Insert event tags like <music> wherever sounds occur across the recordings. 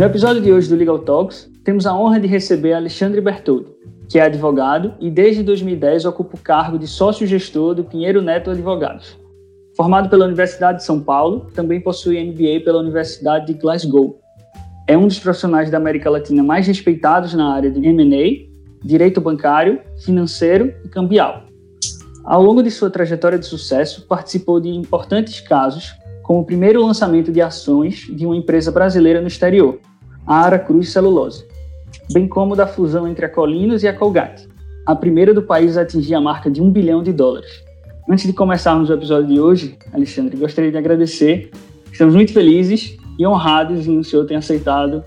No episódio de hoje do Legal Talks, temos a honra de receber Alexandre Bertoldi, que é advogado e desde 2010 ocupa o cargo de sócio-gestor do Pinheiro Neto Advogados. Formado pela Universidade de São Paulo, também possui MBA pela Universidade de Glasgow. É um dos profissionais da América Latina mais respeitados na área de M&A, direito bancário, financeiro e cambial. Ao longo de sua trajetória de sucesso, participou de importantes casos, como o primeiro lançamento de ações de uma empresa brasileira no exterior, a Aracruz Celulose, bem como da fusão entre a Colinos e a Colgate, a primeira do país a atingir a marca de um bilhão de dólares. Antes de começarmos o episódio de hoje, Alexandre, gostaria de agradecer. Estamos muito felizes e honrados em o senhor ter aceitado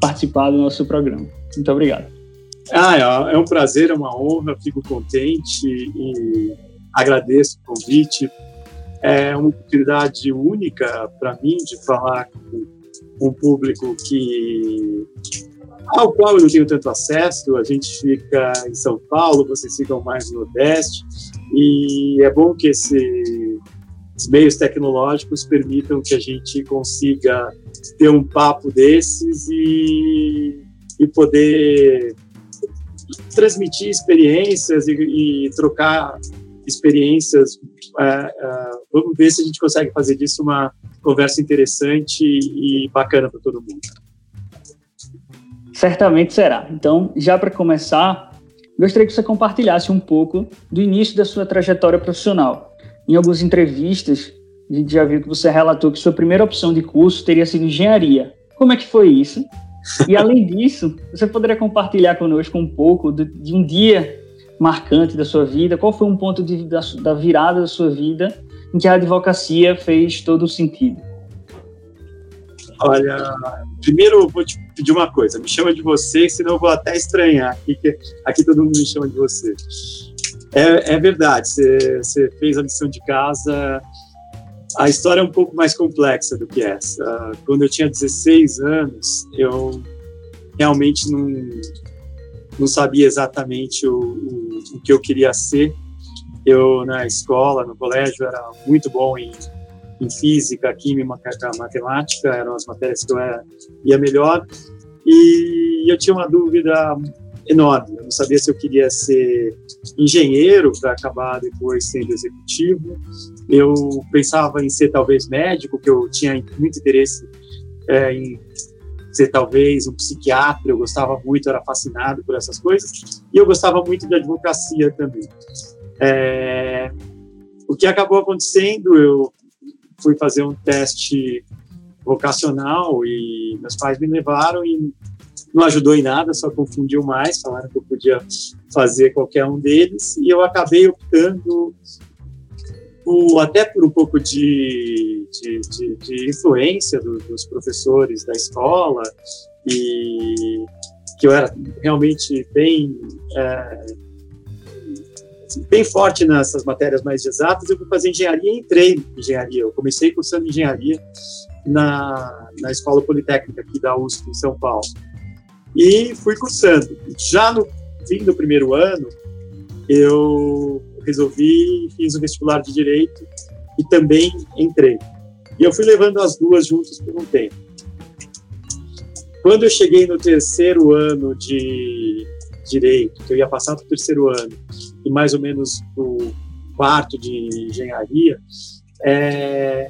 participar do nosso programa. Muito obrigado. Ah, é, é um prazer, é uma honra, fico contente e agradeço o convite. É uma oportunidade única para mim de falar com um público que ao qual eu não tenho tanto acesso. A gente fica em São Paulo, vocês ficam mais no Nordeste, e é bom que esses meios tecnológicos permitam que a gente consiga ter um papo desses e, e poder transmitir experiências e, e trocar experiências. É, é, vamos ver se a gente consegue fazer disso uma conversa interessante e bacana para todo mundo. Certamente será. Então, já para começar, gostaria que você compartilhasse um pouco do início da sua trajetória profissional. Em algumas entrevistas, a gente já viu que você relatou que sua primeira opção de curso teria sido engenharia. Como é que foi isso? E além disso, você poderia compartilhar conosco um pouco de, de um dia marcante da sua vida? Qual foi um ponto de, da, da virada da sua vida em que a advocacia fez todo o sentido? Olha, primeiro vou te pedir uma coisa, me chama de você, senão eu vou até estranhar. Aqui, aqui todo mundo me chama de você. É, é verdade, você fez a lição de casa a história é um pouco mais complexa do que essa. Quando eu tinha 16 anos, eu realmente não, não sabia exatamente o, o, o que eu queria ser. Eu, na escola, no colégio, era muito bom em, em física, química, matemática, eram as matérias que eu era, ia melhor. E eu tinha uma dúvida enorme. Eu não sabia se eu queria ser engenheiro para acabar depois sendo executivo. Eu pensava em ser talvez médico, que eu tinha muito interesse é, em ser talvez um psiquiatra. Eu gostava muito, era fascinado por essas coisas. E eu gostava muito de advocacia também. É, o que acabou acontecendo, eu fui fazer um teste vocacional e meus pais me levaram e não ajudou em nada, só confundiu mais, falaram que eu podia fazer qualquer um deles, e eu acabei optando até por um pouco de, de, de, de influência do, dos professores da escola, e que eu era realmente bem é, bem forte nessas matérias mais exatas, eu fui fazer engenharia e entrei em engenharia. Eu comecei cursando engenharia na, na Escola Politécnica aqui da USP, em São Paulo e fui cursando. Já no fim do primeiro ano, eu resolvi fiz o vestibular de direito e também entrei. E eu fui levando as duas juntas por um tempo. Quando eu cheguei no terceiro ano de direito, que eu ia passar para o terceiro ano e mais ou menos o quarto de engenharia, é,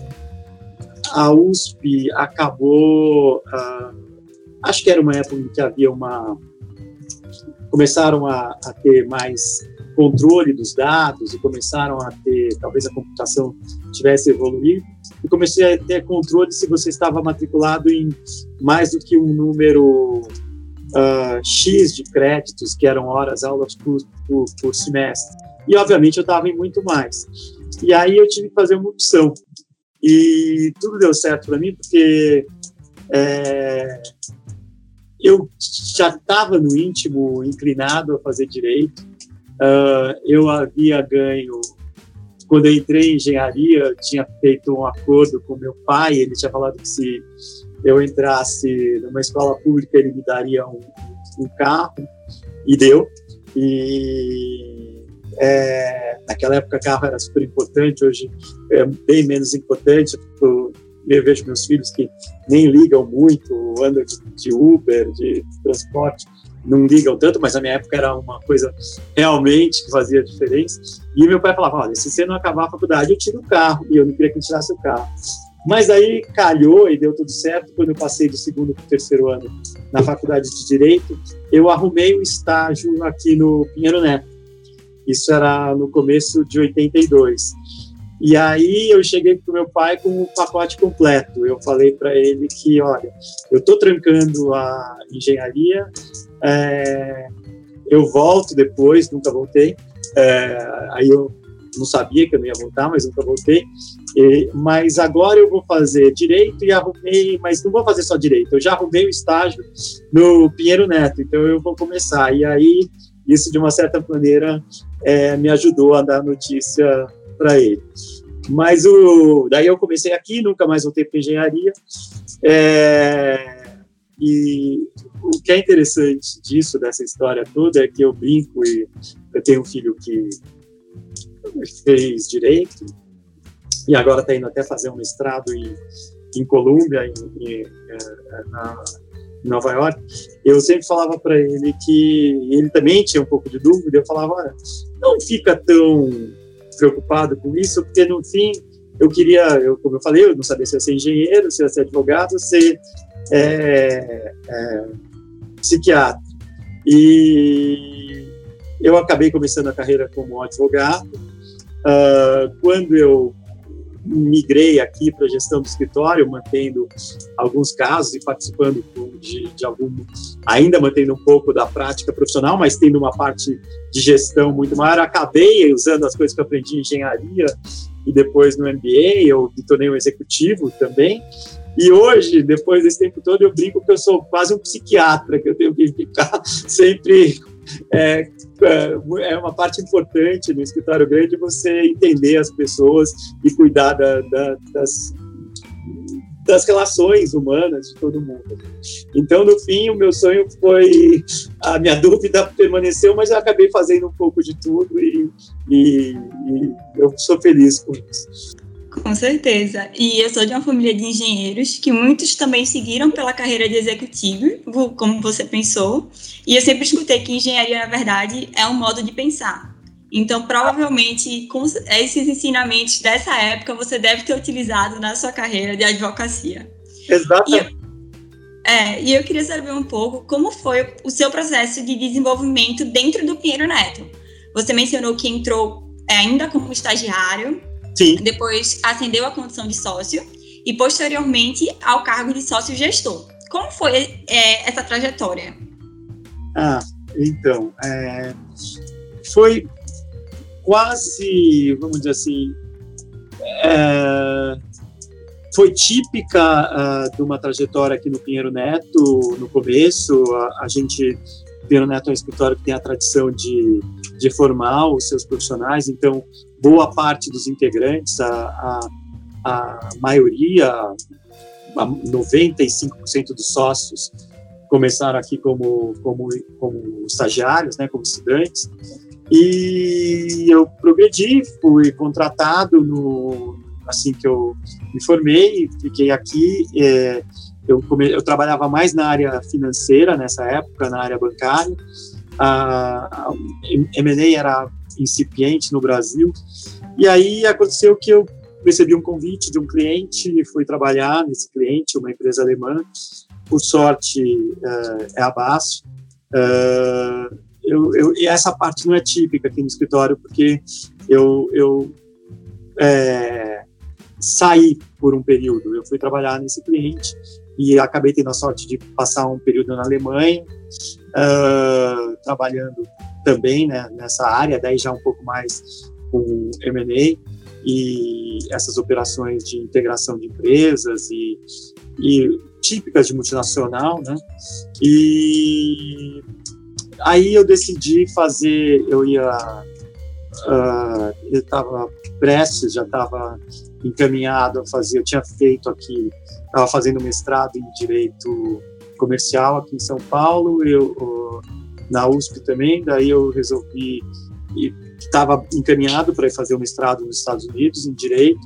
a USP acabou ah, Acho que era uma época em que havia uma. começaram a, a ter mais controle dos dados e começaram a ter, talvez a computação tivesse evoluído, e comecei a ter controle se você estava matriculado em mais do que um número uh, X de créditos, que eram horas, aulas por, por, por semestre. E, obviamente, eu estava em muito mais. E aí eu tive que fazer uma opção. E tudo deu certo para mim, porque é, eu já estava no íntimo inclinado a fazer direito. Uh, eu havia ganho, quando eu entrei em engenharia, tinha feito um acordo com meu pai. Ele tinha falado que se eu entrasse numa escola pública, ele me daria um, um carro, e deu. E é, naquela época, carro era super importante, hoje é bem menos importante. eu vejo meus filhos que nem ligam muito, andam de, de Uber, de transporte, não ligam tanto, mas na minha época era uma coisa realmente que fazia diferença. E meu pai falava: olha, se você não acabar a faculdade, eu tiro o carro. E eu não queria que ele tirasse o carro. Mas aí calhou e deu tudo certo. Quando eu passei do segundo para o terceiro ano na faculdade de Direito, eu arrumei um estágio aqui no Pinheiro Neto. Isso era no começo de 82. E aí eu cheguei para o meu pai com o pacote completo. Eu falei para ele que, olha, eu estou trancando a engenharia, é, eu volto depois, nunca voltei. É, aí eu não sabia que eu não ia voltar, mas nunca voltei. E, mas agora eu vou fazer direito e arrumei, mas não vou fazer só direito, eu já arrumei o estágio no Pinheiro Neto, então eu vou começar. E aí, isso de uma certa maneira é, me ajudou a dar notícia para ele. Mas o, daí eu comecei aqui, nunca mais voltei para engenharia. É, e o que é interessante disso, dessa história toda, é que eu brinco e eu tenho um filho que fez direito e agora está indo até fazer um mestrado em, em Colômbia, em, em, é, na, Nova York. Eu sempre falava para ele que ele também tinha um pouco de dúvida. Eu falava, olha, não fica tão preocupado com isso, porque no fim eu queria, eu, como eu falei, eu não sabia se ia ser engenheiro, se ia ser advogado, se é, é, psiquiatra. E eu acabei começando a carreira como advogado. Uh, quando eu migrei aqui para a gestão do escritório, mantendo alguns casos e participando de, de algum, ainda mantendo um pouco da prática profissional, mas tendo uma parte de gestão muito maior. Acabei usando as coisas que eu aprendi em engenharia e depois no MBA, eu me tornei um executivo também. E hoje, depois desse tempo todo, eu brinco que eu sou quase um psiquiatra, que eu tenho que ficar <laughs> sempre. É, é, é uma parte importante no escritório grande você entender as pessoas e cuidar da, da, das, das relações humanas de todo mundo. Então, no fim, o meu sonho foi. A minha <laughs> dúvida permaneceu, mas eu acabei fazendo um pouco de tudo e, e, e eu sou feliz com isso. Com certeza. E eu sou de uma família de engenheiros que muitos também seguiram pela carreira de executivo, como você pensou. E eu sempre escutei que engenharia, na verdade, é um modo de pensar. Então, provavelmente, com esses ensinamentos dessa época, você deve ter utilizado na sua carreira de advocacia. Exatamente. E, é, e eu queria saber um pouco como foi o seu processo de desenvolvimento dentro do Pinheiro Neto. Você mencionou que entrou é, ainda como estagiário, Sim. Depois ascendeu à condição de sócio e posteriormente ao cargo de sócio gestor. Como foi é, essa trajetória? Ah, então, é, foi quase, vamos dizer assim, é, foi típica uh, de uma trajetória aqui no Pinheiro Neto, no começo, a, a gente, Pinheiro Neto é um escritório que tem a tradição de, de formar os seus profissionais, então boa parte dos integrantes, a, a, a maioria, a 95% dos sócios começaram aqui como, como, como estagiários, né, como estudantes, e eu progredi, fui contratado no, assim que eu me formei, fiquei aqui, é, eu, come, eu trabalhava mais na área financeira nessa época, na área bancária, a, M&A era incipiente no Brasil. E aí aconteceu que eu recebi um convite de um cliente e fui trabalhar nesse cliente, uma empresa alemã. Por sorte, uh, é a BASF. Uh, eu, eu, e essa parte não é típica aqui no escritório, porque eu, eu é, saí por um período. Eu fui trabalhar nesse cliente e acabei tendo a sorte de passar um período na Alemanha, uh, trabalhando também né, nessa área, daí já um pouco mais com M&A e essas operações de integração de empresas e, e típicas de multinacional, né? E aí eu decidi fazer, eu ia, uh, eu estava prestes, já estava encaminhado a fazer, eu tinha feito aqui, estava fazendo mestrado em direito comercial aqui em São Paulo, eu uh, na USP também, daí eu resolvi estava encaminhado para fazer o mestrado nos Estados Unidos em direito.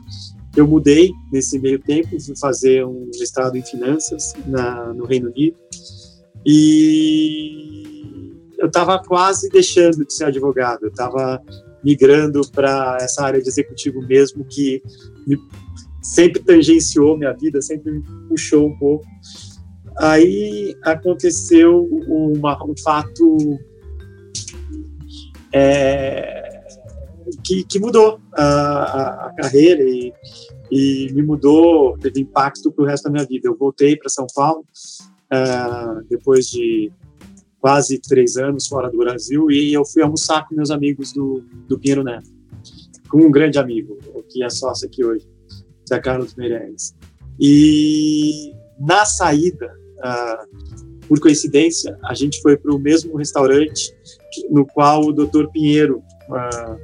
Eu mudei nesse meio tempo, fui fazer um mestrado em finanças na, no Reino Unido e eu estava quase deixando de ser advogado, eu estava migrando para essa área de executivo mesmo que me, sempre tangenciou minha vida, sempre me puxou um pouco. Aí aconteceu uma, um fato é, que, que, mudou a, a, carreira e, e, me mudou, teve impacto para o resto da minha vida. Eu voltei para São Paulo uh, depois de quase três anos fora do Brasil e eu fui almoçar com meus amigos do, do Pinheiro Neto, com um grande amigo, que é sócio aqui hoje, Zé Carlos Meirelles. E na saída, uh, por coincidência, a gente foi para o mesmo restaurante no qual o Dr. Pinheiro, uh,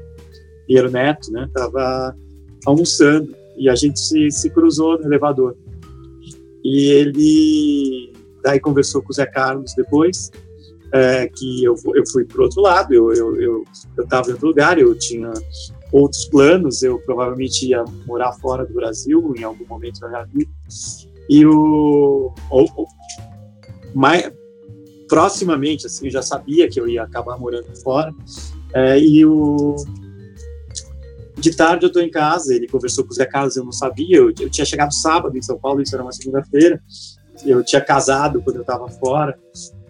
Pinheiro Neto, né, estava almoçando e a gente se, se cruzou no elevador. E ele daí conversou com o Zé Carlos depois, é, que eu, eu fui para outro lado, eu estava eu, eu, eu em outro lugar, eu tinha outros planos, eu provavelmente ia morar fora do Brasil em algum momento da minha vida. E o, o, o mais, proximamente, assim, eu já sabia que eu ia acabar morando fora. É, e o de tarde eu estou em casa, ele conversou com o Zé Carlos, eu não sabia, eu, eu tinha chegado sábado em São Paulo, isso era uma segunda-feira, eu tinha casado quando eu estava fora,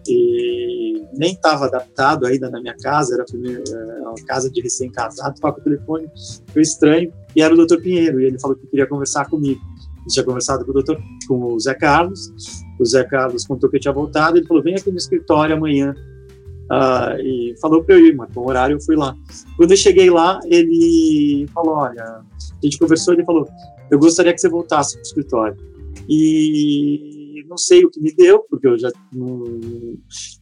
e nem estava adaptado ainda na minha casa, era, primeira, era uma casa de recém-casado, toca o telefone, foi estranho, e era o doutor Pinheiro, e ele falou que queria conversar comigo. Eu tinha conversado com o, doutor, com o Zé Carlos, o Zé Carlos contou que eu tinha voltado, ele falou, vem aqui no escritório amanhã, uh, e falou para eu ir, marcou um horário, eu fui lá. Quando eu cheguei lá, ele falou, olha, a gente conversou, ele falou, eu gostaria que você voltasse para o escritório. E não sei o que me deu, porque eu já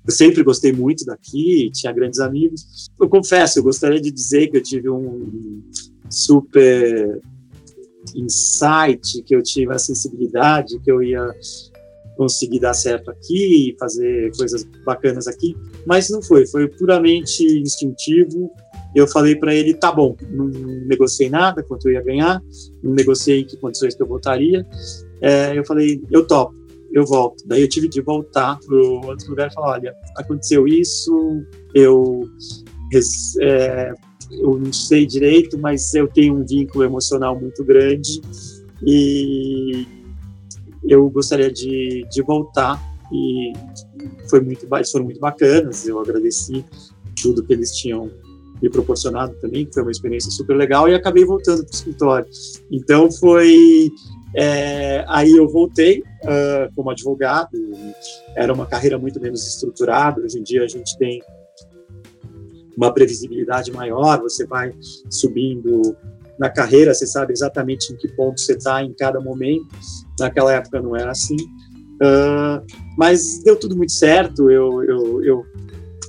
eu sempre gostei muito daqui, tinha grandes amigos. Eu confesso, eu gostaria de dizer que eu tive um super insight, que eu tive a sensibilidade, que eu ia conseguir dar certo aqui, fazer coisas bacanas aqui, mas não foi, foi puramente instintivo. Eu falei para ele, tá bom, não negociei nada, quanto eu ia ganhar, não negociei que condições que eu votaria. É, eu falei, eu topo eu volto. Daí eu tive de voltar para outro lugar e falar, olha, aconteceu isso, eu, é, eu não sei direito, mas eu tenho um vínculo emocional muito grande e eu gostaria de, de voltar e foi muito, foram muito bacanas, eu agradeci tudo que eles tinham me proporcionado também, que foi uma experiência super legal, e acabei voltando para o escritório. Então foi é, aí eu voltei uh, como advogado, era uma carreira muito menos estruturada, hoje em dia a gente tem uma previsibilidade maior, você vai subindo na carreira, você sabe exatamente em que ponto você está em cada momento, naquela época não era assim, uh, mas deu tudo muito certo, eu, eu, eu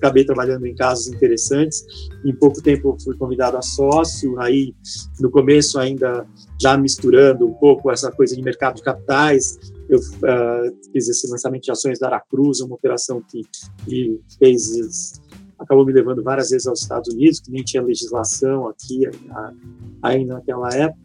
acabei trabalhando em casos interessantes. Em pouco tempo fui convidado a sócio, aí no começo ainda já misturando um pouco essa coisa de mercado de capitais, eu uh, fiz esse lançamento de ações da Aracruz, uma operação que, que fez acabou me levando várias vezes aos Estados Unidos, que nem tinha legislação aqui ainda naquela época.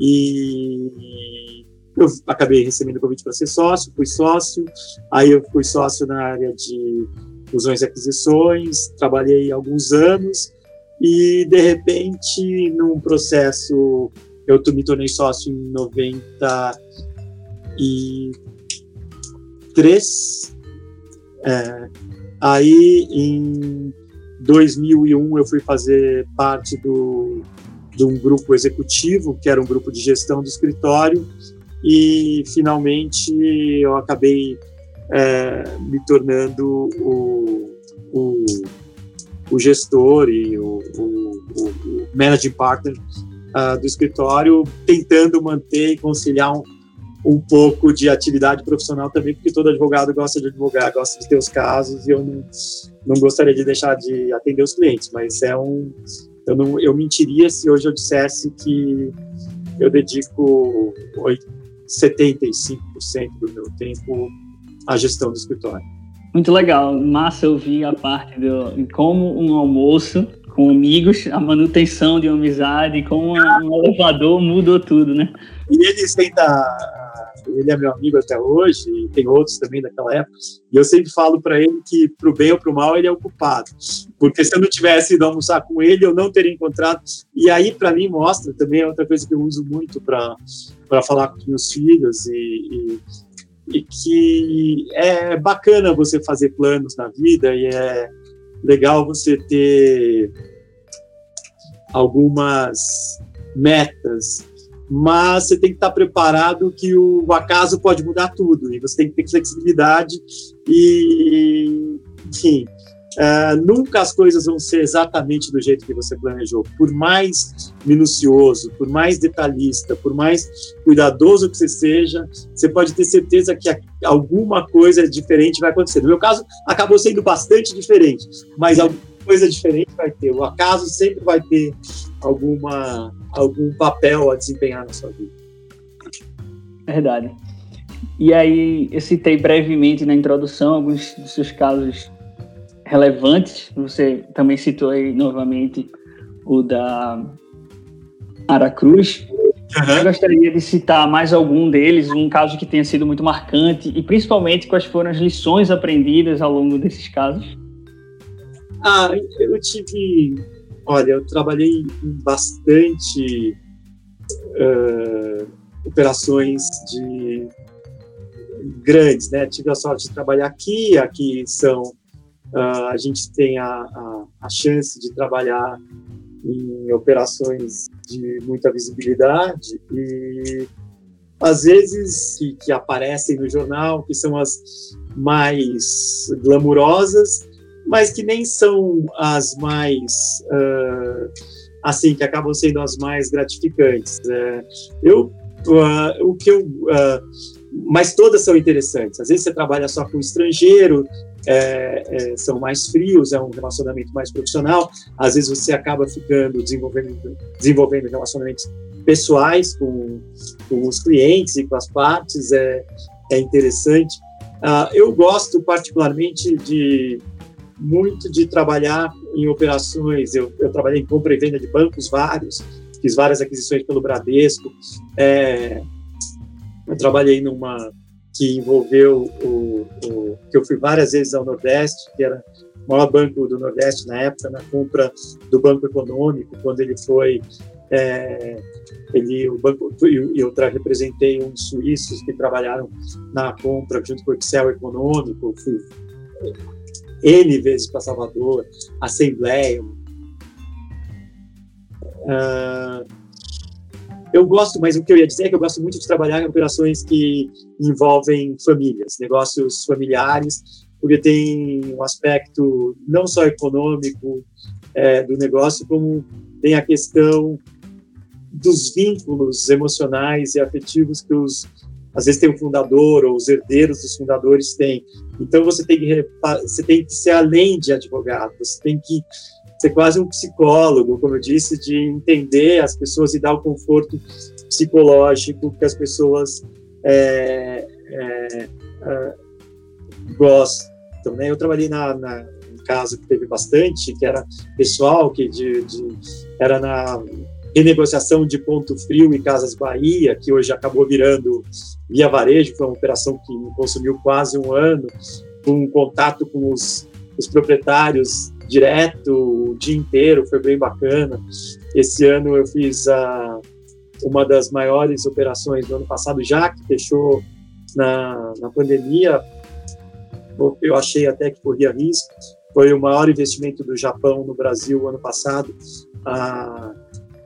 E eu acabei recebendo o convite para ser sócio, fui sócio, aí eu fui sócio na área de fusões e aquisições, trabalhei alguns anos e, de repente, num processo, eu me tornei sócio em 93, é, aí em 2001 eu fui fazer parte do, de um grupo executivo, que era um grupo de gestão do escritório, e finalmente eu acabei é, me tornando o, o, o gestor e o, o, o managing partner uh, do escritório, tentando manter e conciliar um, um pouco de atividade profissional também, porque todo advogado gosta de advogar, gosta de ter os casos, e eu não, não gostaria de deixar de atender os clientes, mas é um. Eu, não, eu mentiria se hoje eu dissesse que eu dedico 75% do meu tempo a gestão do escritório. Muito legal, massa ouvir a parte de como um almoço com amigos, a manutenção de uma amizade, com um elevador mudou tudo, né? E ele ainda ele é meu amigo até hoje, e tem outros também daquela época, e eu sempre falo para ele que, pro bem ou pro mal, ele é o culpado. Porque se eu não tivesse ido almoçar com ele, eu não teria encontrado. E aí, para mim, mostra também é outra coisa que eu uso muito para falar com meus filhos, e, e, e que é bacana você fazer planos na vida, e é legal você ter algumas metas, mas você tem que estar preparado que o acaso pode mudar tudo e você tem que ter flexibilidade e, enfim, uh, nunca as coisas vão ser exatamente do jeito que você planejou. Por mais minucioso, por mais detalhista, por mais cuidadoso que você seja, você pode ter certeza que alguma coisa diferente vai acontecer. No meu caso, acabou sendo bastante diferente, mas alguma coisa diferente vai ter. O acaso sempre vai ter alguma, algum papel a desempenhar na sua vida. Verdade. E aí, eu citei brevemente na introdução alguns dos seus casos relevantes. Você também citou aí novamente o da Aracruz. Uhum. Eu gostaria de citar mais algum deles, um caso que tenha sido muito marcante e principalmente quais foram as lições aprendidas ao longo desses casos. Ah, eu tive. Olha, eu trabalhei em bastante uh, operações de grandes, né? Tive a sorte de trabalhar aqui, aqui são uh, a gente tem a, a, a, chance de trabalhar em operações de muita visibilidade e às vezes que, que aparecem no jornal, que são as mais glamurosas, mas que nem são as mais uh, assim que acabam sendo as mais gratificantes. Uh, eu uh, o que eu ah, mas todas são interessantes. Às vezes você trabalha só com estrangeiro, é, é, são mais frios, é um relacionamento mais profissional. Às vezes você acaba ficando desenvolvendo, desenvolvendo relacionamentos pessoais com, com os clientes e com as partes, é, é interessante. Uh, eu gosto particularmente de muito de trabalhar em operações. Eu, eu trabalhei em compra e venda de bancos vários, fiz várias aquisições pelo Bradesco. É, eu trabalhei numa que envolveu o, o, que eu fui várias vezes ao Nordeste, que era o maior banco do Nordeste na época, na compra do Banco Econômico, quando ele foi é, ele, o banco, eu, eu representei uns suíços que trabalharam na compra junto com o Excel Econômico, fui N vezes para Salvador, Assembleia. Uh, eu gosto, mas o que eu ia dizer é que eu gosto muito de trabalhar em operações que envolvem famílias, negócios familiares, porque tem um aspecto não só econômico é, do negócio, como tem a questão dos vínculos emocionais e afetivos que os às vezes tem o fundador ou os herdeiros dos fundadores têm. Então você tem que você tem que ser além de advogado, você tem que ser quase um psicólogo, como eu disse, de entender as pessoas e dar o conforto psicológico que as pessoas é, é, é, gostam. Né? Eu trabalhei na, na um caso que teve bastante, que era pessoal, que de, de, era na renegociação de Ponto Frio e Casas Bahia, que hoje acabou virando Via Varejo, foi uma operação que me consumiu quase um ano, com contato com os, os proprietários direto o dia inteiro, foi bem bacana. Esse ano eu fiz a, uma das maiores operações do ano passado, já que fechou na, na pandemia, eu achei até que corria risco. Foi o maior investimento do Japão no Brasil ano passado. A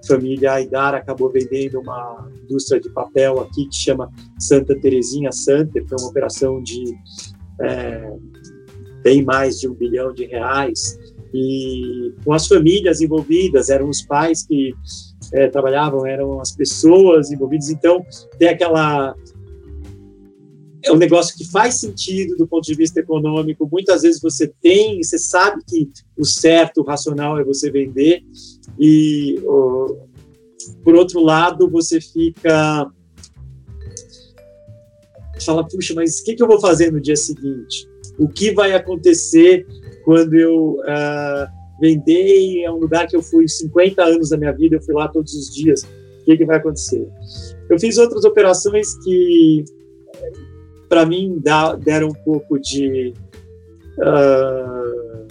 família Aidar acabou vendendo uma indústria de papel aqui que chama Santa Terezinha Center, foi uma operação de é, bem mais de um bilhão de reais e com as famílias envolvidas, eram os pais que é, trabalhavam, eram as pessoas envolvidas, então tem aquela é um negócio que faz sentido do ponto de vista econômico. Muitas vezes você tem, você sabe que o certo, o racional é você vender, e por outro lado você fica fala, puxa, mas o que, que eu vou fazer no dia seguinte? O que vai acontecer quando eu uh, Vendei é um lugar que eu fui 50 anos da minha vida, eu fui lá todos os dias. O que, que vai acontecer? Eu fiz outras operações que, para mim, dá, deram um pouco de. Uh,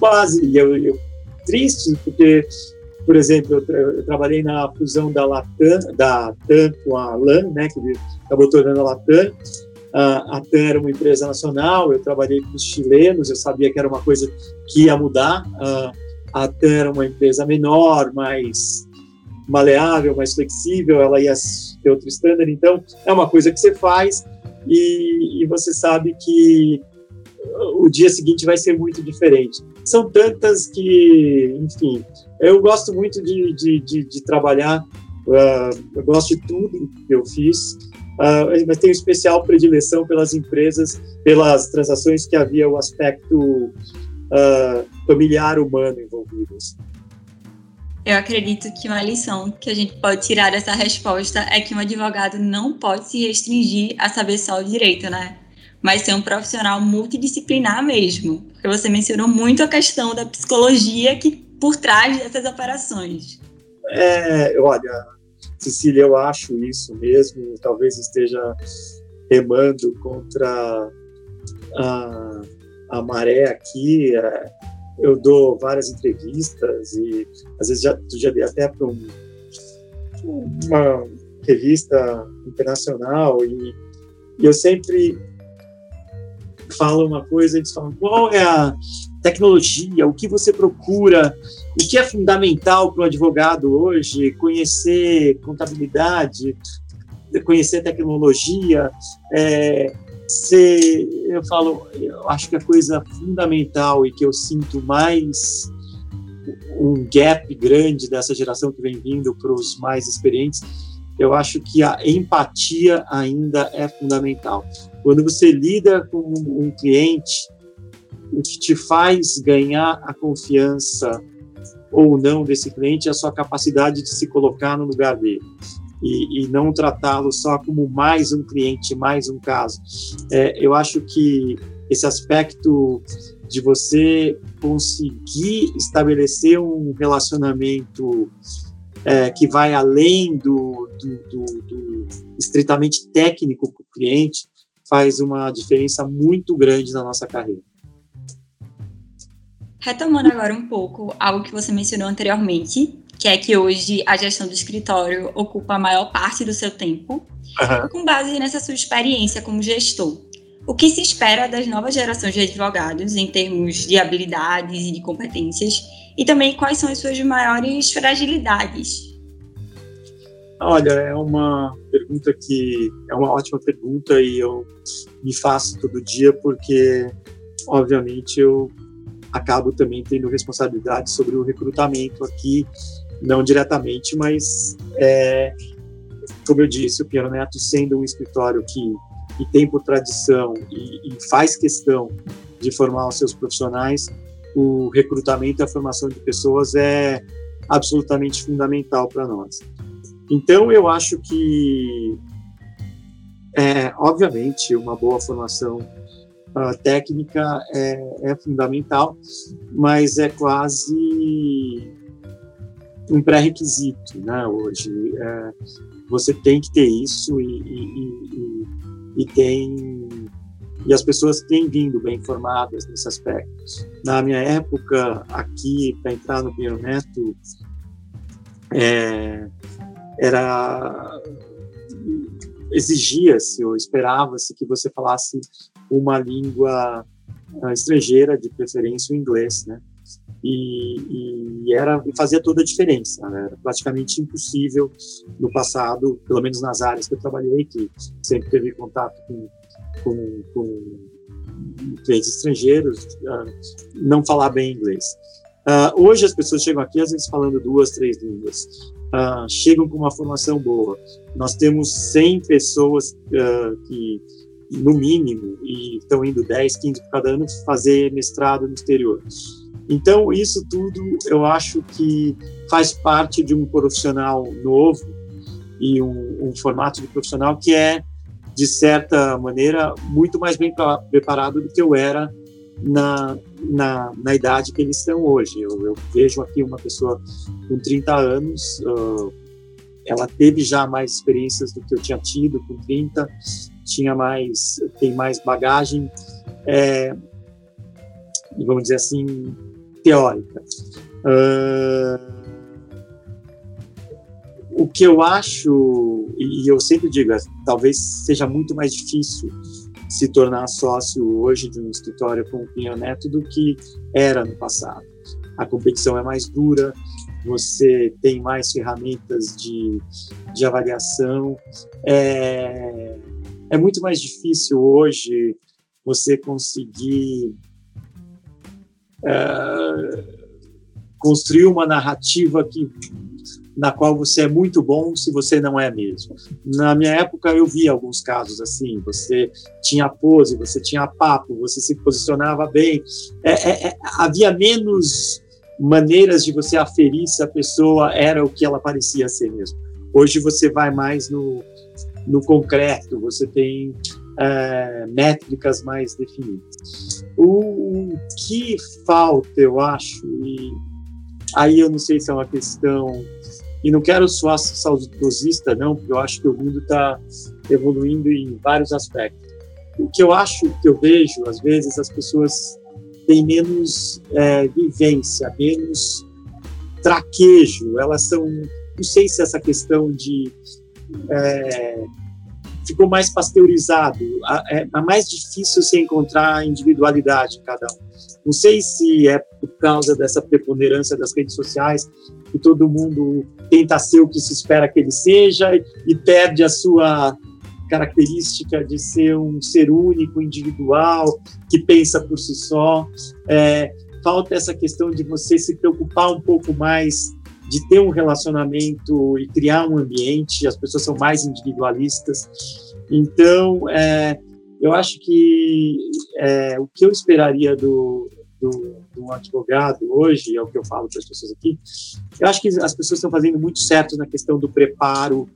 quase. Eu, eu, triste, porque, por exemplo, eu, eu, trabalhei na fusão da Latam, da TAM com a LAN, né, que acabou tornando a Latam a era uma empresa nacional, eu trabalhei com os chilenos, eu sabia que era uma coisa que ia mudar. a era uma empresa menor, mais maleável, mais flexível, ela ia ter outro standard. Então, é uma coisa que você faz e, e você sabe que o dia seguinte vai ser muito diferente. São tantas que, enfim, eu gosto muito de, de, de, de trabalhar, uh, eu gosto de tudo que eu fiz, Uh, mas tenho especial predileção pelas empresas, pelas transações que havia o aspecto uh, familiar humano envolvidos. Eu acredito que uma lição que a gente pode tirar dessa resposta é que um advogado não pode se restringir a saber só o direito, né? Mas ser um profissional multidisciplinar mesmo. Porque você mencionou muito a questão da psicologia que por trás dessas operações. É, olha, Cecília, eu acho isso mesmo, talvez esteja remando contra a, a maré aqui. É, eu dou várias entrevistas e às vezes já, já dei até para um, uma revista internacional e, e eu sempre falo uma coisa, eles falam qual é a tecnologia, o que você procura, o que é fundamental para o advogado hoje, conhecer contabilidade, conhecer tecnologia, é, ser, eu falo, eu acho que a coisa fundamental e que eu sinto mais um gap grande dessa geração que vem vindo para os mais experientes, eu acho que a empatia ainda é fundamental. Quando você lida com um cliente, o que te faz ganhar a confiança ou não desse cliente é a sua capacidade de se colocar no lugar dele. E, e não tratá-lo só como mais um cliente, mais um caso. É, eu acho que esse aspecto de você conseguir estabelecer um relacionamento é, que vai além do, do, do, do estritamente técnico para o cliente faz uma diferença muito grande na nossa carreira. Retomando agora um pouco algo que você mencionou anteriormente, que é que hoje a gestão do escritório ocupa a maior parte do seu tempo. Uhum. Com base nessa sua experiência como gestor, o que se espera das novas gerações de advogados em termos de habilidades e de competências? E também quais são as suas maiores fragilidades? Olha, é uma pergunta que é uma ótima pergunta e eu me faço todo dia porque, obviamente, eu acabo também tendo responsabilidade sobre o recrutamento aqui, não diretamente, mas é, como eu disse, o Piano Neto sendo um escritório que, que tem por tradição e, e faz questão de formar os seus profissionais, o recrutamento e a formação de pessoas é absolutamente fundamental para nós. Então, eu acho que, é, obviamente, uma boa formação uh, técnica é, é, fundamental, mas é quase um pré-requisito, né? Hoje é, você tem que ter isso e, e, e, e, tem e as pessoas têm vindo bem informadas nesse aspecto. Na minha época aqui para entrar no Bioneto é, era exigia-se ou esperava-se que você falasse uma língua uh, estrangeira, de preferência o inglês, né? E, e era e fazia toda a diferença. Né? Era praticamente impossível no passado, pelo menos nas áreas que eu trabalhei, que sempre teve contato com, com, com clientes estrangeiros, uh, não falar bem inglês. Uh, hoje as pessoas chegam aqui às vezes falando duas, três línguas. Uh, chegam com uma formação boa. Nós temos 100 pessoas uh, que no mínimo, e estão indo 10, 15 por cada ano, fazer mestrado no exterior. Então, isso tudo eu acho que faz parte de um profissional novo e um, um formato de profissional que é, de certa maneira, muito mais bem preparado do que eu era na, na, na idade que eles estão hoje. Eu, eu vejo aqui uma pessoa com 30 anos, uh, ela teve já mais experiências do que eu tinha tido com 30, tinha mais, tem mais bagagem, é, vamos dizer assim, teórica. Uh, o que eu acho, e eu sempre digo, é, talvez seja muito mais difícil se tornar sócio hoje de um escritório com o Pinheiro Neto do que era no passado. A competição é mais dura, você tem mais ferramentas de, de avaliação, é, é muito mais difícil hoje você conseguir é, construir uma narrativa que na qual você é muito bom se você não é mesmo. Na minha época eu vi alguns casos assim, você tinha pose, você tinha papo, você se posicionava bem, é, é, é, havia menos maneiras de você aferir se a pessoa era o que ela parecia ser mesmo. Hoje você vai mais no, no concreto, você tem é, métricas mais definidas. O, o que falta, eu acho, e aí eu não sei se é uma questão e não quero soar saudosista, não, porque eu acho que o mundo está evoluindo em vários aspectos. O que eu acho, que eu vejo, às vezes, as pessoas têm menos é, vivência, menos traquejo, elas são. Não sei se essa questão de. É, ficou mais pasteurizado, é, é mais difícil se encontrar a individualidade em cada um. Não sei se é por causa dessa preponderância das redes sociais, que todo mundo tenta ser o que se espera que ele seja e perde a sua característica de ser um ser único, individual, que pensa por si só. É, falta essa questão de você se preocupar um pouco mais de ter um relacionamento e criar um ambiente. As pessoas são mais individualistas. Então, é, eu acho que é, o que eu esperaria do, do, do advogado hoje, é o que eu falo para as pessoas aqui, eu acho que as pessoas estão fazendo muito certo na questão do preparo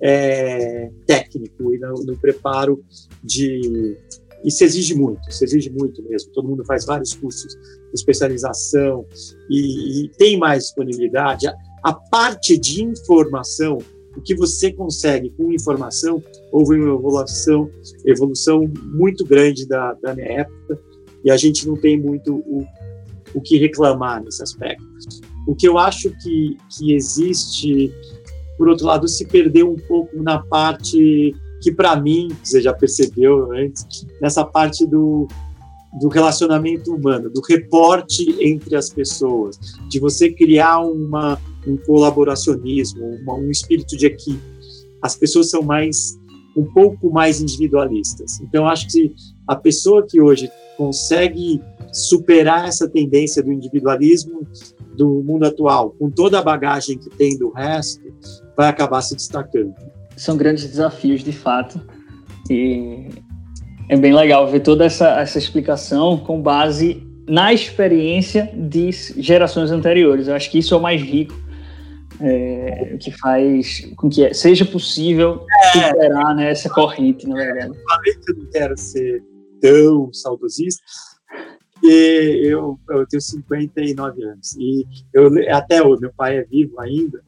é, técnico e no, no, preparo de. Isso exige muito, isso exige muito mesmo. Todo mundo faz vários cursos de especialização e, e tem mais disponibilidade. A, a parte de informação, o que você consegue com informação, houve uma evolução, evolução muito grande da, da minha época e a gente não tem muito o, o que reclamar nesse aspecto. O que eu acho que, que existe, por outro lado, se perdeu um pouco na parte que, para mim, você já percebeu antes, nessa parte do, do relacionamento humano, do reporte entre as pessoas, de você criar uma, um colaboracionismo, uma, um espírito de equipe. As pessoas são mais um pouco mais individualistas. Então, acho que a pessoa que hoje consegue superar essa tendência do individualismo do mundo atual, com toda a bagagem que tem do resto, vai acabar se destacando. São grandes desafios, de fato, e é bem legal ver toda essa, essa explicação com base na experiência de gerações anteriores. Eu acho que isso é o mais rico, é, que faz com que seja possível é, superar né, essa corrente, na verdade. Eu falei que eu não quero ser tão saudosista, porque eu, eu tenho 59 anos e eu, até o meu pai é vivo ainda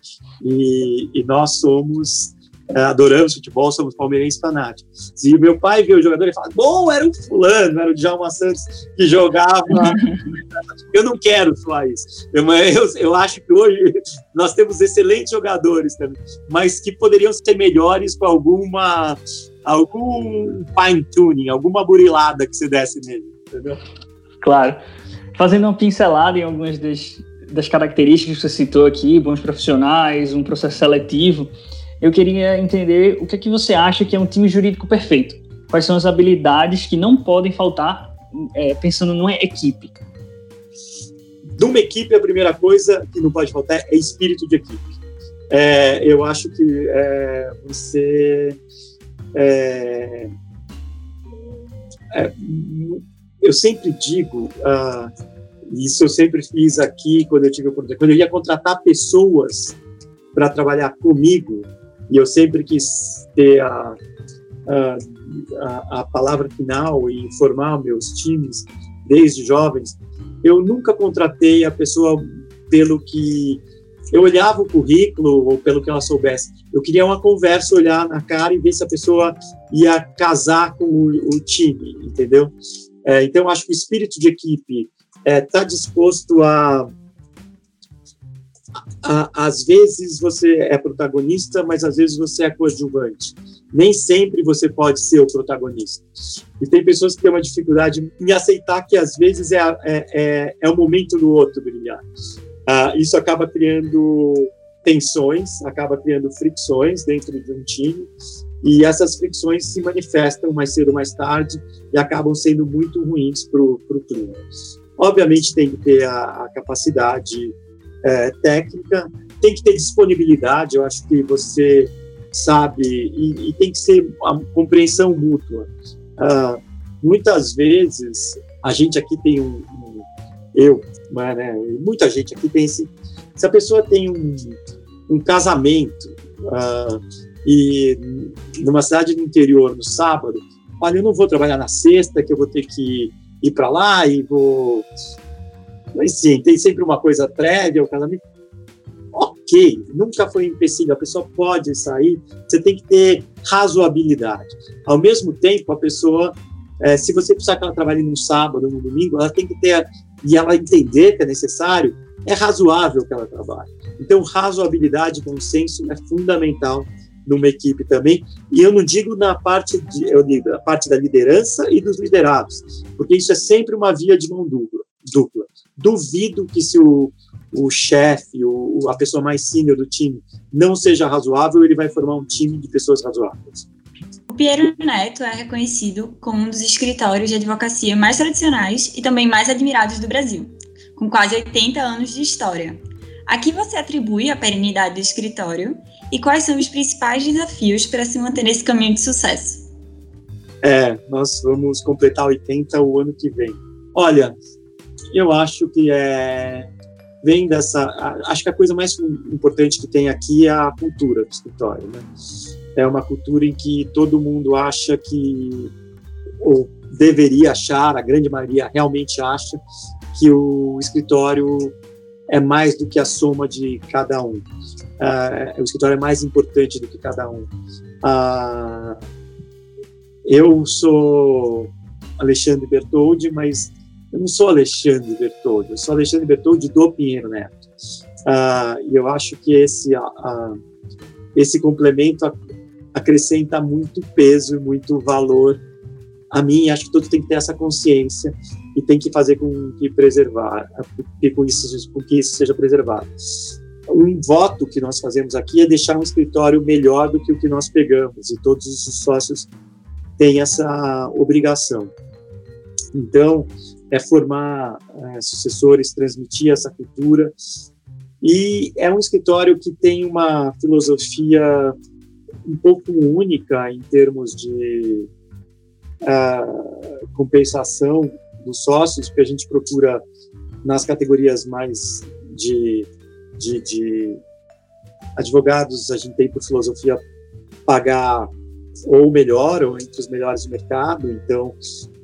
e, e nós somos é, adoramos futebol, somos palmeirenses fanáticos. E meu pai vê o jogador e fala: Bom, era o Fulano, era o Djalma Santos que jogava. <laughs> eu não quero falar isso. Eu, eu, eu, acho que hoje nós temos excelentes jogadores também, mas que poderiam ser melhores com alguma algum fine tuning, alguma burilada que se desse nele, entendeu? Claro. Fazendo uma pincelada em algumas das, das características que você citou aqui, bons profissionais, um processo seletivo, eu queria entender o que é que você acha que é um time jurídico perfeito. Quais são as habilidades que não podem faltar é, pensando numa equipe? Numa equipe, a primeira coisa que não pode faltar é espírito de equipe. É, eu acho que é, você é, é, eu sempre digo, uh, isso eu sempre fiz aqui quando eu tive quando eu ia contratar pessoas para trabalhar comigo, e eu sempre quis ter a, a, a, palavra final e informar meus times, desde jovens, eu nunca contratei a pessoa pelo que eu olhava o currículo ou pelo que ela soubesse. Eu queria uma conversa, olhar na cara e ver se a pessoa ia casar com o, o time, entendeu? É, então, acho que o espírito de equipe está é, tá disposto a, Às vezes você é protagonista, mas às vezes você é coadjuvante. Nem sempre você pode ser o protagonista. E tem pessoas que têm uma dificuldade em aceitar que às vezes é, é, é, é o momento do outro brilhar. Uh, isso acaba criando tensões, acaba criando fricções dentro de um time, e essas fricções se manifestam mais cedo ou mais tarde e acabam sendo muito ruins para o clima. Obviamente tem que ter a, a capacidade é, técnica, tem que ter disponibilidade, eu acho que você sabe, e, e tem que ser a compreensão mútua. Uh, muitas vezes, a gente aqui tem um, um eu, né, muita gente aqui tem esse, se a pessoa tem um, um casamento uh, e numa cidade do interior no sábado, olha, eu não vou trabalhar na sexta, que eu vou ter que ir para lá e vou. Mas sim, tem sempre uma coisa prévia, o casamento. Ok, nunca foi um empecilho, a pessoa pode sair, você tem que ter razoabilidade. Ao mesmo tempo, a pessoa, é, se você precisar que ela trabalhe no sábado, no domingo, ela tem que ter, e ela entender que é necessário, é razoável que ela trabalhe. Então, razoabilidade consenso é fundamental numa equipe também. E eu não digo na parte de, eu digo, parte da liderança e dos liderados, porque isso é sempre uma via de mão dupla. Dupla. Duvido que se o, o chefe, o, a pessoa mais sênior do time não seja razoável, ele vai formar um time de pessoas razoáveis. O Piero Neto é reconhecido como um dos escritórios de advocacia mais tradicionais e também mais admirados do Brasil, com quase 80 anos de história. A que você atribui a perenidade do escritório e quais são os principais desafios para se manter nesse caminho de sucesso? É, nós vamos completar 80 o ano que vem. Olha, eu acho que é vem dessa, acho que a coisa mais importante que tem aqui é a cultura do escritório, né? É uma cultura em que todo mundo acha que ou deveria achar, a grande maioria realmente acha que o escritório é mais do que a soma de cada um. Uh, o escritório é mais importante do que cada um. Uh, eu sou Alexandre Bertoldi, mas eu não sou Alexandre Bertoldi, eu sou Alexandre Bertoldi do Pinheiro Neto. Uh, e eu acho que esse, esse complemento acrescenta muito peso e muito valor a mim. Acho que todos têm que ter essa consciência e tem que fazer com que preservar, que com isso, com que isso seja preservado um voto que nós fazemos aqui é deixar um escritório melhor do que o que nós pegamos, e todos os sócios têm essa obrigação. Então, é formar é, sucessores, transmitir essa cultura, e é um escritório que tem uma filosofia um pouco única em termos de uh, compensação dos sócios, porque a gente procura nas categorias mais de de, de advogados, a gente tem por filosofia pagar ou melhor, ou entre os melhores do mercado, então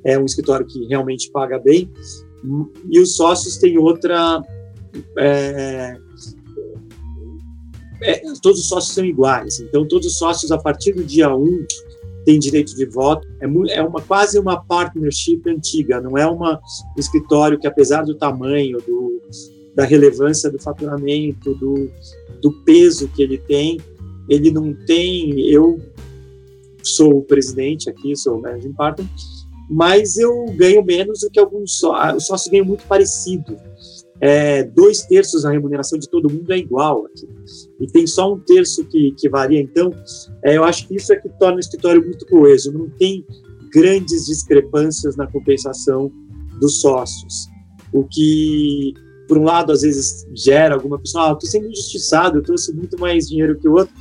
é um escritório que realmente paga bem, e os sócios têm outra. É, é, todos os sócios são iguais, então todos os sócios, a partir do dia 1, têm direito de voto. É, é uma, quase uma partnership antiga, não é uma, um escritório que, apesar do tamanho, do, da relevância do faturamento, do, do peso que ele tem. Ele não tem. Eu sou o presidente aqui, sou o managing partner, mas eu ganho menos do que alguns sócios. Os sócios ganham muito parecido. É, dois terços da remuneração de todo mundo é igual aqui. E tem só um terço que, que varia. Então, é, eu acho que isso é que torna o escritório muito coeso. Não tem grandes discrepâncias na compensação dos sócios. O que por um lado, às vezes gera alguma pessoa, ah, estou sendo injustiçado, eu trouxe muito mais dinheiro que o outro.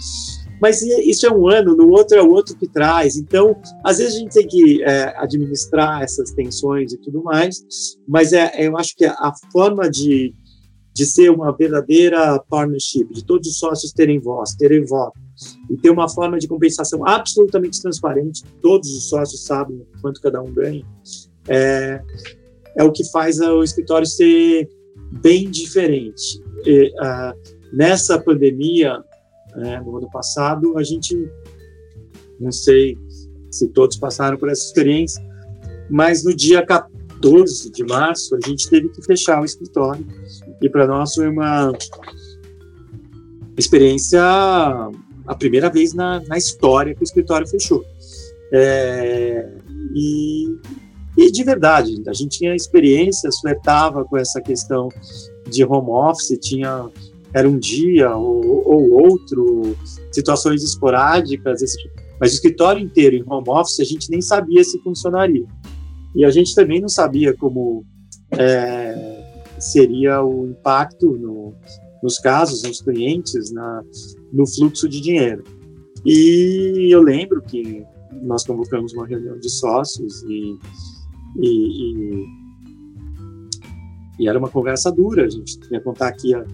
Mas isso é um ano, no outro é o outro que traz. Então, às vezes a gente tem que é, administrar essas tensões e tudo mais, mas é, eu acho que a forma de, de ser uma verdadeira partnership, de todos os sócios terem voz, terem voto, e ter uma forma de compensação absolutamente transparente, todos os sócios sabem quanto cada um ganha, é, é o que faz o escritório ser bem diferente. E, uh, nessa pandemia, né, no ano passado, a gente, não sei se todos passaram por essa experiência, mas no dia 14 de março, a gente teve que fechar o escritório. E para nós foi uma experiência, a primeira vez na, na história que o escritório fechou. É, e, e de verdade, a gente tinha experiência, flertava com essa questão de home office, tinha era um dia ou, ou outro, situações esporádicas, esse, tipo. mas o escritório inteiro em home office a gente nem sabia se funcionaria. E a gente também não sabia como é, seria o impacto no, nos casos, nos clientes, na, no fluxo de dinheiro. E eu lembro que nós convocamos uma reunião de sócios e, e, e, e era uma conversa dura. A gente ia contar que ia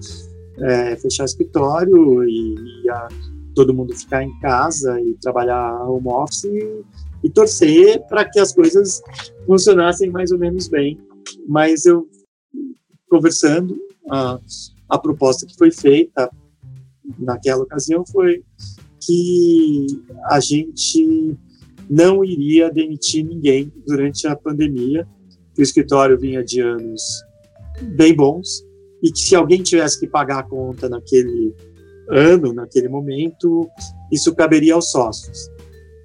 é, fechar escritório e ia todo mundo ficar em casa e trabalhar home office e, e torcer para que as coisas funcionassem mais ou menos bem. Mas eu, conversando, a, a proposta que foi feita naquela ocasião foi que a gente não iria demitir ninguém durante a pandemia. O escritório vinha de anos bem bons e que se alguém tivesse que pagar a conta naquele ano, naquele momento, isso caberia aos sócios.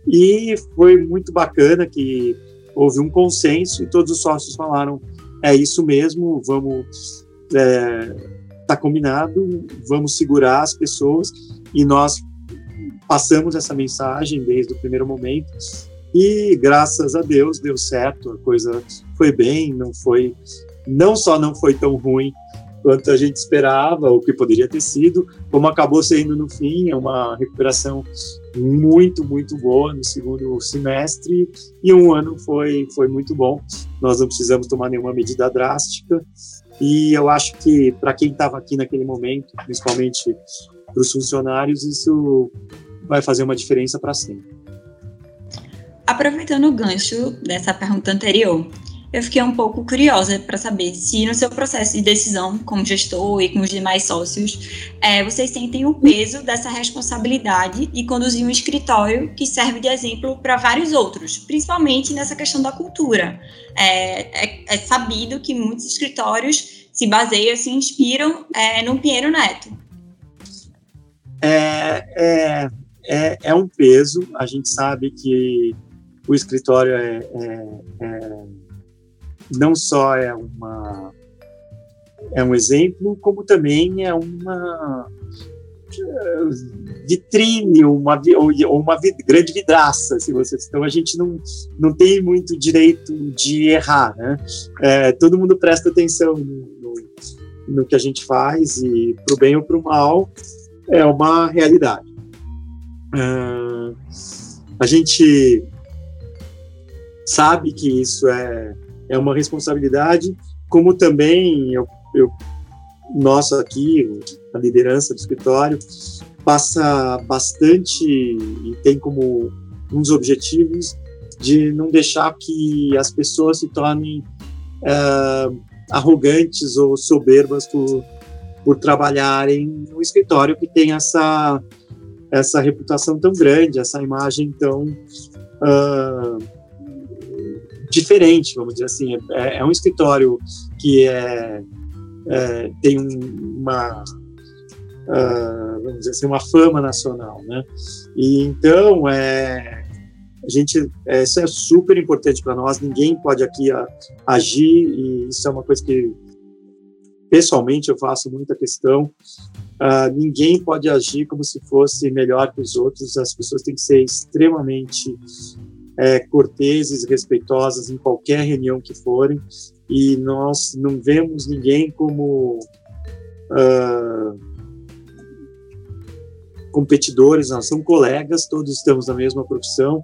E foi muito bacana que houve um consenso e todos os sócios falaram: é isso mesmo, vamos. É, tá combinado, vamos segurar as pessoas e nós passamos essa mensagem desde o primeiro momento e graças a Deus deu certo, a coisa foi bem, não foi, não só não foi tão ruim quanto a gente esperava, o que poderia ter sido, como acabou sendo no fim, é uma recuperação muito, muito boa no segundo semestre e um ano foi, foi muito bom. Nós não precisamos tomar nenhuma medida drástica e eu acho que para quem estava aqui naquele momento, principalmente para os funcionários, isso vai fazer uma diferença para sempre. Aproveitando o gancho dessa pergunta anterior, eu fiquei um pouco curiosa para saber se no seu processo de decisão como gestor e com os demais sócios, é, vocês sentem o peso dessa responsabilidade de conduzir um escritório que serve de exemplo para vários outros, principalmente nessa questão da cultura. É, é, é, sabido que muitos escritórios se baseiam, se inspiram é, no Pinheiro Neto. É, é, é, é um peso, a gente sabe que o escritório é, é, é não só é uma é um exemplo, como também é uma vitrine, uma, ou uma grande vidraça, se vocês. Então a gente não, não tem muito direito de errar, né? É, todo mundo presta atenção no, no, no que a gente faz e para o bem ou para o mal é uma realidade. Uh, a gente sabe que isso é é uma responsabilidade, como também eu, eu nosso aqui, a liderança do escritório, passa bastante e tem como um dos objetivos de não deixar que as pessoas se tornem uh, arrogantes ou soberbas por, por trabalharem no escritório que tem essa essa reputação tão grande, essa imagem tão uh, diferente, vamos dizer assim. É, é um escritório que é, é tem uma uh, vamos dizer assim uma fama nacional, né? E então é a gente é, isso é super importante para nós. Ninguém pode aqui a, agir e isso é uma coisa que pessoalmente eu faço muita questão. Uh, ninguém pode agir como se fosse melhor que os outros. As pessoas têm que ser extremamente é, corteses, respeitosas em qualquer reunião que forem, e nós não vemos ninguém como uh, competidores, nós somos colegas, todos estamos na mesma profissão,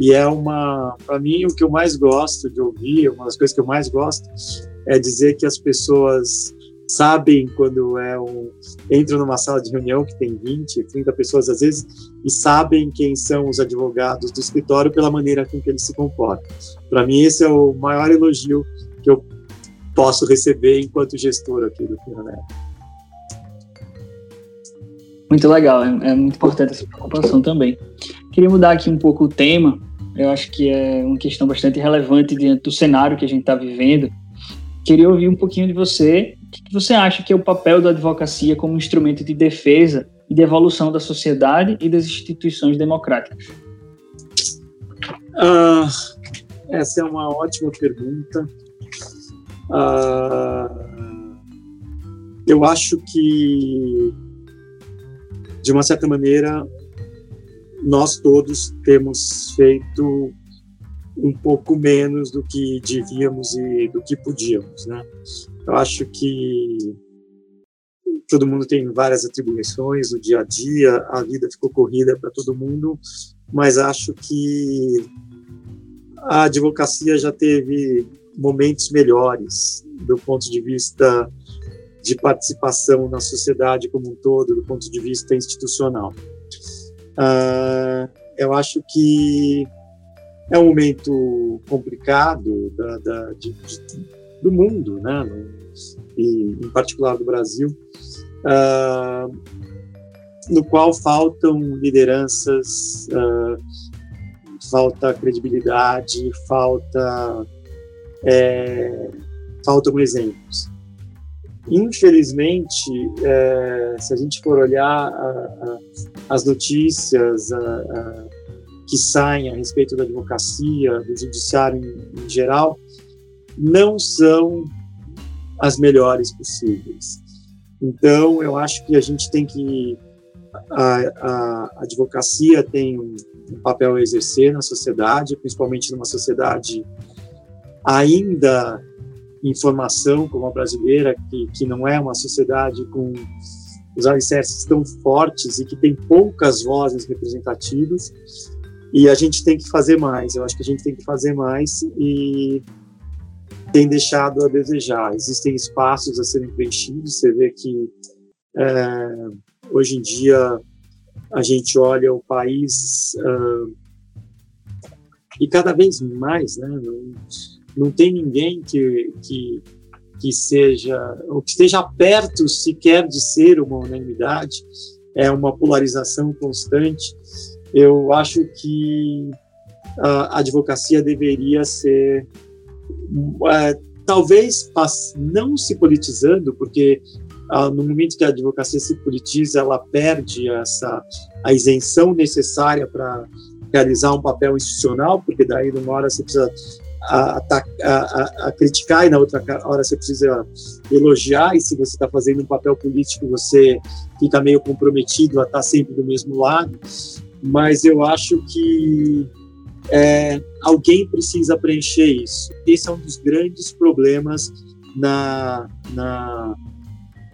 e é uma, para mim, o que eu mais gosto de ouvir, uma das coisas que eu mais gosto, é dizer que as pessoas sabem quando é um entram numa sala de reunião que tem 20, 30 pessoas às vezes e sabem quem são os advogados do escritório pela maneira com que eles se comportam. Para mim esse é o maior elogio que eu posso receber enquanto gestor aqui do Pioneer. Muito legal, é, é, muito importante essa preocupação também. Queria mudar aqui um pouco o tema, eu acho que é uma questão bastante relevante diante do cenário que a gente está vivendo. Queria ouvir um pouquinho de você, o que você acha que é o papel da advocacia como instrumento de defesa e de evolução da sociedade e das instituições democráticas? Ah, essa é uma ótima pergunta. Ah, eu acho que, de uma certa maneira, nós todos temos feito um pouco menos do que devíamos e do que podíamos, né? Eu acho que todo mundo tem várias atribuições no dia a dia, a vida ficou corrida para todo mundo, mas acho que a advocacia já teve momentos melhores do ponto de vista de participação na sociedade como um todo, do ponto de vista institucional. Uh, eu acho que é um momento complicado da, da, de, de, do mundo, né? e em particular do Brasil, uh, no qual faltam lideranças, uh, falta credibilidade, falta é, faltam exemplos. Infelizmente, é, se a gente for olhar a, a, as notícias a, que saem a respeito da advocacia, do judiciário em, em geral, não são as melhores possíveis. Então, eu acho que a gente tem que. A, a advocacia tem um, um papel a exercer na sociedade, principalmente numa sociedade ainda em formação como a brasileira, que, que não é uma sociedade com os alicerces tão fortes e que tem poucas vozes representativas. E a gente tem que fazer mais. Eu acho que a gente tem que fazer mais e tem deixado a desejar. Existem espaços a serem preenchidos. Você vê que é, hoje em dia a gente olha o país uh, e cada vez mais, né? Não, não tem ninguém que, que, que seja, ou que esteja perto sequer de ser uma unanimidade, é uma polarização constante. Eu acho que a advocacia deveria ser, é, talvez não se politizando, porque ah, no momento que a advocacia se politiza, ela perde essa a isenção necessária para realizar um papel institucional, porque daí numa hora você precisa a, a, a, criticar e na outra hora você precisa elogiar, e se você está fazendo um papel político, você fica meio comprometido a estar tá sempre do mesmo lado. Mas eu acho que é, alguém precisa preencher isso. Esse é um dos grandes problemas na, na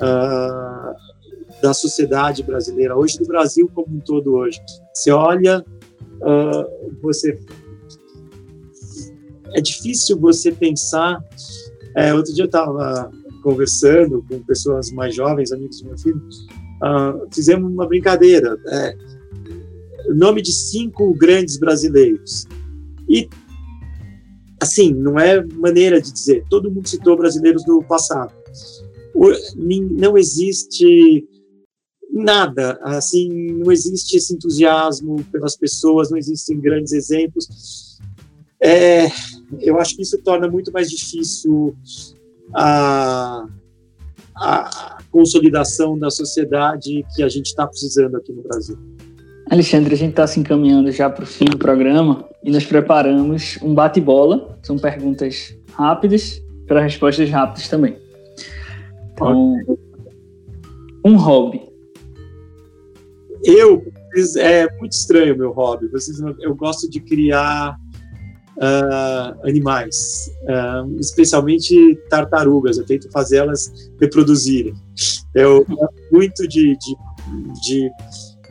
uh, da sociedade brasileira hoje, do Brasil como um todo hoje. Você olha, uh, você é difícil você pensar. É, outro dia eu estava conversando com pessoas mais jovens, amigos do meu filho, uh, fizemos uma brincadeira. É, nome de cinco grandes brasileiros. E, assim, não é maneira de dizer, todo mundo citou brasileiros do passado. O, não existe nada, assim, não existe esse entusiasmo pelas pessoas, não existem grandes exemplos. É, eu acho que isso torna muito mais difícil a, a consolidação da sociedade que a gente está precisando aqui no Brasil. Alexandre, a gente está se encaminhando já para o fim do programa e nós preparamos um bate-bola. São perguntas rápidas para respostas rápidas também. Então, um hobby. Eu é muito estranho meu hobby. Vocês, eu gosto de criar uh, animais, uh, especialmente tartarugas. Eu tento fazer elas reproduzirem. Eu gosto muito de, de, de,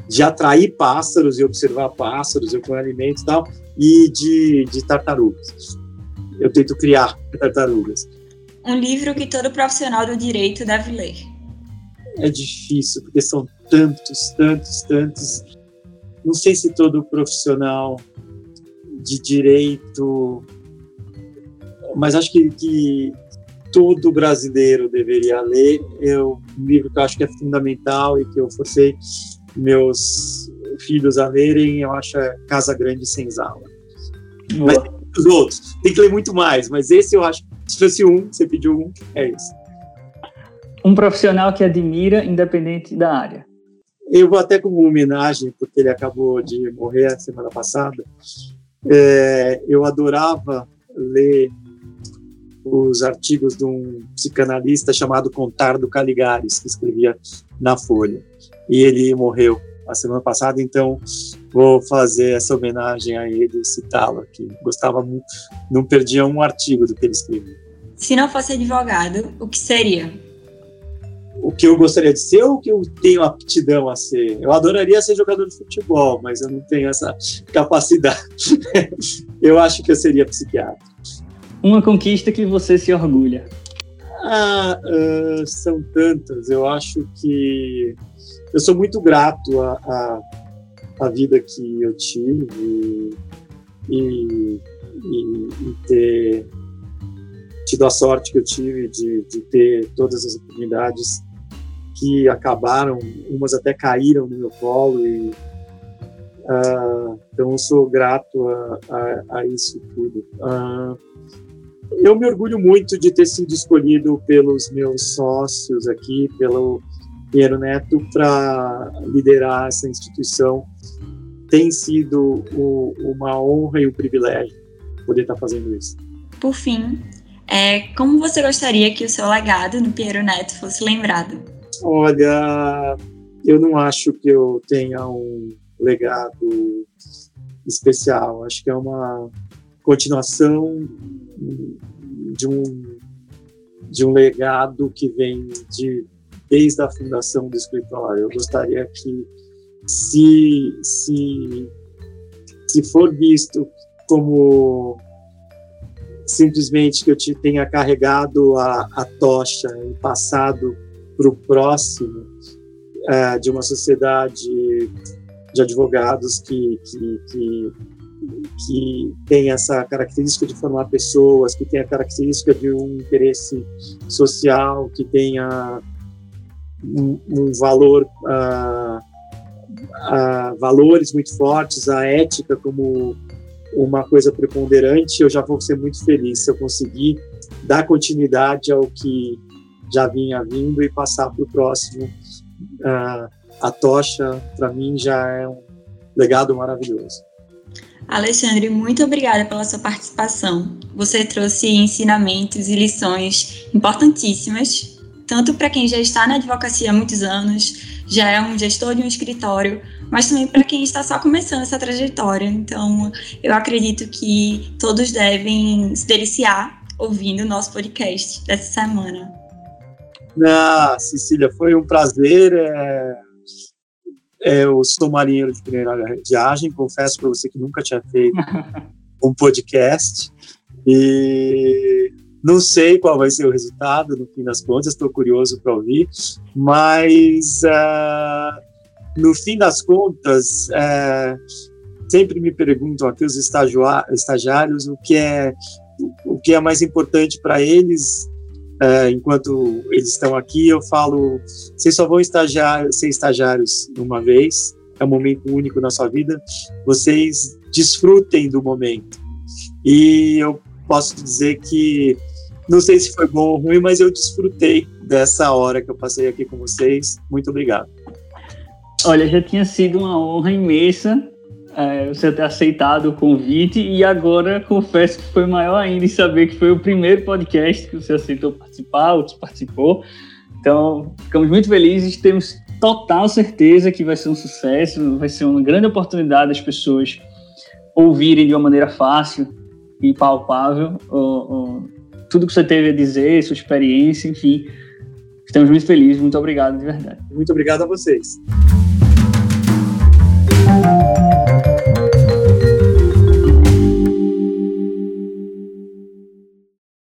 de, atrair pássaros e observar pássaros, eu ponho alimento e tal, e de, de tartarugas. Eu tento criar tartarugas. Um livro que todo profissional do direito deve ler. É difícil, porque são tantos, tantos, tantos. Não sei se todo profissional de direito, mas acho que, que todo brasileiro deveria ler. Eu, um livro que eu acho que é fundamental e que eu forcei meus filhos a lerem, eu acho é Casa Grande Sem Zala. Mas tem muitos outros, tem que ler muito mais, mas esse eu acho, se fosse um, você pediu um, é esse. Um profissional que admira, independente da área. Eu vou até como homenagem, porque ele acabou de morrer a semana passada. É, eu adorava ler os artigos de um psicanalista chamado Contardo Caligares, que escrevia na Folha. E ele morreu a semana passada, então vou fazer essa homenagem a ele citá-lo aqui. Gostava muito, não perdia um artigo do que ele escrevia. Se não fosse advogado, o que seria? O que eu gostaria de ser ou o que eu tenho aptidão a ser? Eu adoraria ser jogador de futebol, mas eu não tenho essa capacidade. <laughs> eu acho que eu seria psiquiatra. Uma conquista que você se orgulha? Ah, uh, são tantas. Eu acho que eu sou muito grato à, à, à vida que eu tive e, e, e, ter tido a sorte que eu tive de, de ter todas as oportunidades que acabaram, umas até caíram no meu colo e uh, então eu sou grato a, a, a isso tudo. Uh, eu me orgulho muito de ter sido escolhido pelos meus sócios aqui, pelo Pinheiro Neto, para liderar essa instituição. Tem sido o, uma honra e um privilégio poder estar fazendo isso. Por fim, é, como você gostaria que o seu legado no Pinheiro Neto fosse lembrado? Olha, eu não acho que eu tenha um legado especial. Acho que é uma continuação de um, de um legado que vem de, desde a fundação do escritório. Eu gostaria que, se, se, se for visto como simplesmente que eu te tenha carregado a, a tocha e passado para o próximo é, de uma sociedade de advogados que, que, que que tem essa característica de formar pessoas, que tem a característica de um interesse social, que tenha um, valor, uh, uh, valores muito fortes, a ética como uma coisa preponderante, eu já vou ser muito feliz se eu conseguir dar continuidade ao que já vinha vindo e passar para o próximo. A tocha, para mim, já é um legado maravilhoso. Alexandre, muito obrigada pela sua participação. Você trouxe ensinamentos e lições importantíssimas, tanto para quem já está na advocacia há muitos anos, já é um gestor de um escritório, mas também para quem está só começando essa trajetória. Então, eu acredito que todos devem se deliciar ouvindo o nosso podcast dessa semana. Ah, Cecília, foi um prazer. É é, eu sou marinheiro de primeira viagem, confesso para você que nunca tinha feito <laughs> um podcast e não sei qual vai ser o resultado no fim das contas, estou curioso para ouvir, mas uh, no fim das contas, uh, sempre me perguntam aqui os estagiários o que é o que é mais importante para eles é, enquanto eles estão aqui, eu falo: vocês só vão estagiar, ser estagiários uma vez, é um momento único na sua vida, vocês desfrutem do momento. E eu posso dizer que, não sei se foi bom ou ruim, mas eu desfrutei dessa hora que eu passei aqui com vocês. Muito obrigado. Olha, já tinha sido uma honra imensa é, você ter aceitado o convite e agora confesso que foi maior ainda em saber que foi o primeiro podcast que você aceitou participar, outros participou. Então, ficamos muito felizes, temos total certeza que vai ser um sucesso, vai ser uma grande oportunidade das pessoas ouvirem de uma maneira fácil e palpável tudo que você teve a dizer, sua experiência, enfim. Estamos muito felizes, muito obrigado de verdade. Muito obrigado a vocês.